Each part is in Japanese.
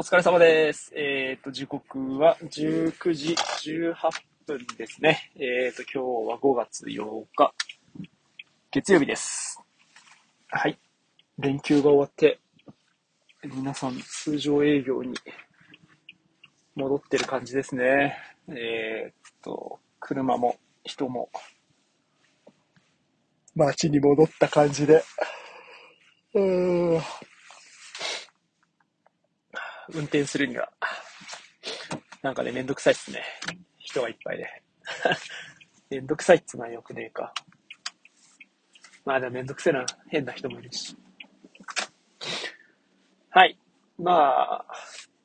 お疲れ様です。えっ、と、時刻は19時18分ですね。えっ、と、今日は5月8日、月曜日です。はい。連休が終わって、皆さん通常営業に戻ってる感じですね。えっ、と、車も人も街に戻った感じで、うーん運転するには、なんかね、めんどくさいっすね。人がいっぱいで。めんどくさいっつうのはよくねえか。まあでもめんどくせえな、変な人もいるし。はい。まあ、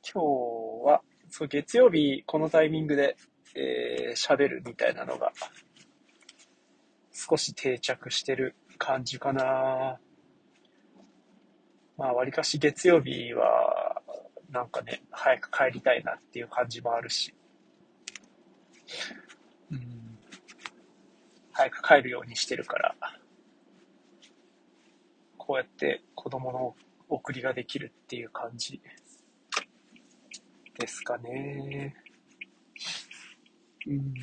今日は、そう、月曜日、このタイミングで、えー、喋るみたいなのが、少し定着してる感じかな。まあ、わりかし月曜日は、なんかね、早く帰りたいなっていう感じもあるし、うん、早く帰るようにしてるから、こうやって子供の送りができるっていう感じですかね。うん、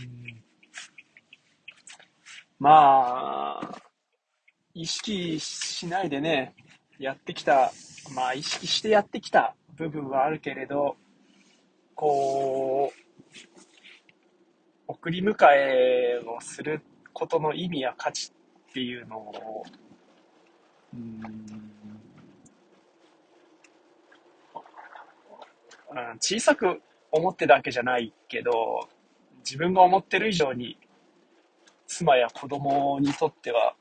まあ、意識しないでね、やってきた、まあ意識してやってきた部分はあるけれど、こう、送り迎えをすることの意味や価値っていうのを、うん、うん小さく思ってたわけじゃないけど、自分が思ってる以上に、妻や子供にとっては、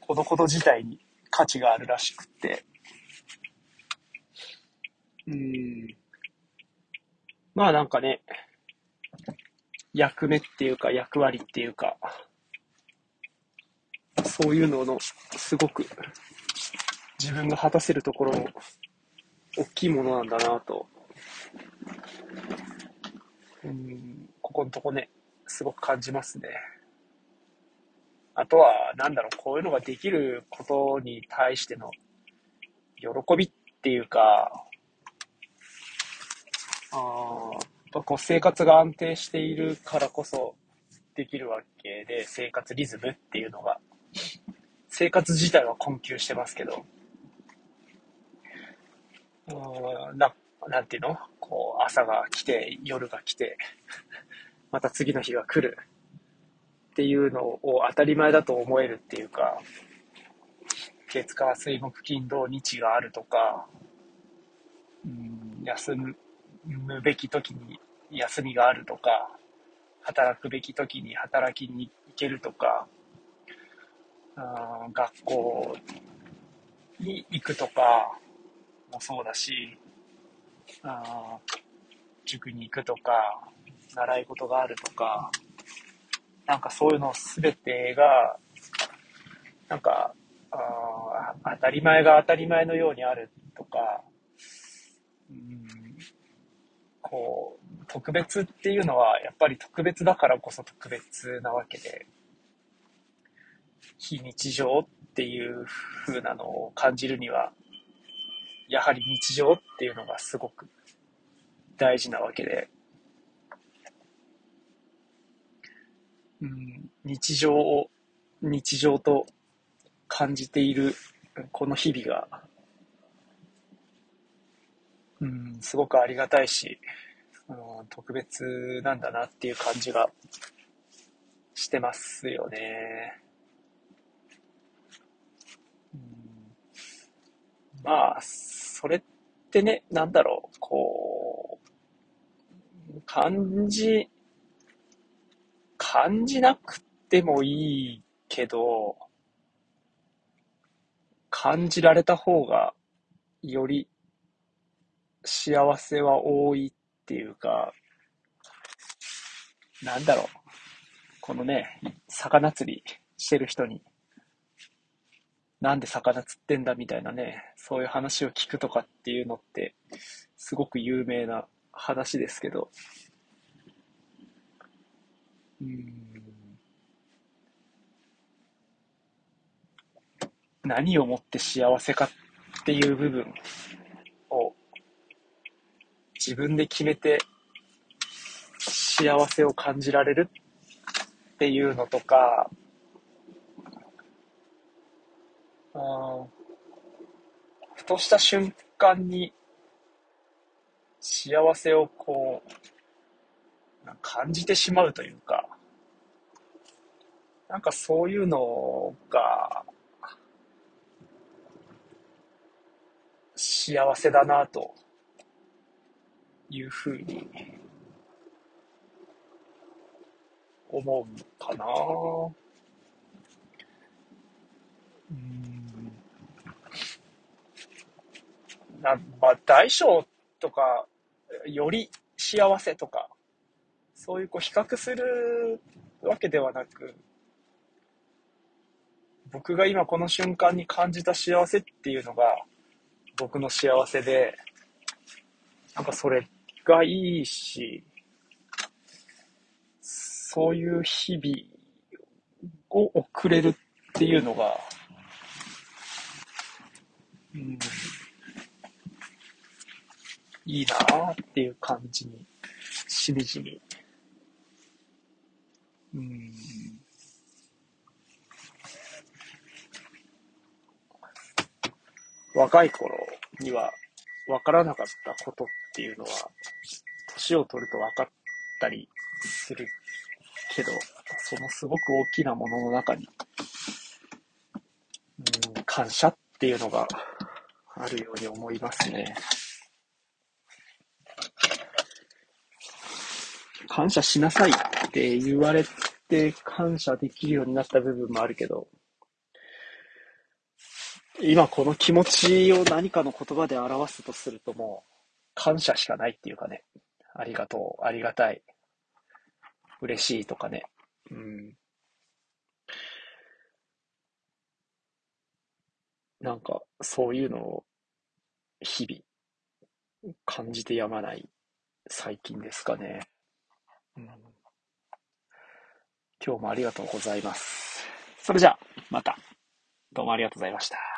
このこと自体に価値があるらしくって、うん。まあなんかね、役目っていうか役割っていうか、そういうののすごく自分が果たせるところの大きいものなんだなと、うん、ここのとこね、すごく感じますね。あとは、なんだろう、こういうのができることに対しての喜びっていうか、あー。やっぱこう生活が安定しているからこそできるわけで、生活リズムっていうのが、生活自体は困窮してますけど、うーんななんていうの？こう朝が来て、夜が来て、また次の日が来る。っていうのを当たり前だと思えるっていうか、月火水木金土日があるとか、うん休む。むべき時に休みがあるとか、働くべき時に働きに行けるとか、あー学校に行くとかもそうだし、あー塾に行くとか、習い事があるとか、なんかそういうの全てが、なんか、あ当たり前が当たり前のようにあるとか、うん。こう、特別っていうのは、やっぱり特別だからこそ特別なわけで、非日常っていう風なのを感じるには、やはり日常っていうのがすごく大事なわけで、うん、日常を日常と感じているこの日々が、うん、すごくありがたいし、うん、特別なんだなっていう感じがしてますよね。うん、まあ、それってね、なんだろう、こう、感じ、感じなくてもいいけど、感じられた方がより幸せは多いっていうか、なんだろう。このね、魚釣りしてる人に、なんで魚釣ってんだみたいなね、そういう話を聞くとかっていうのって、すごく有名な話ですけど、うん。何をもって幸せかっていう部分。自分で決めて幸せを感じられるっていうのとか、あふとした瞬間に幸せをこう、感じてしまうというか、なんかそういうのが、幸せだなというふうに思うかな。うんなまあ、大小とか、より幸せとか、そういうこう比較するわけではなく、僕が今この瞬間に感じた幸せっていうのが、僕の幸せで、なんかそれがいいし、そういう日々を送れるっていうのが、うん、いいなっていう感じに、しみじみ。うん。若い頃には分からなかったことっっていうのは、年を取ると分かったりするけど、そのすごく大きなものの中に、うん、感謝っていうのがあるように思いますね。感謝しなさいって言われて感謝できるようになった部分もあるけど、今この気持ちを何かの言葉で表すとするともう感謝しかないっていうかね、ありがとう、ありがたい、嬉しいとかね、うん。なんかそういうのを日々感じてやまない最近ですかね。うん、今日もありがとうございます。それじゃあ、また。どうもありがとうございました。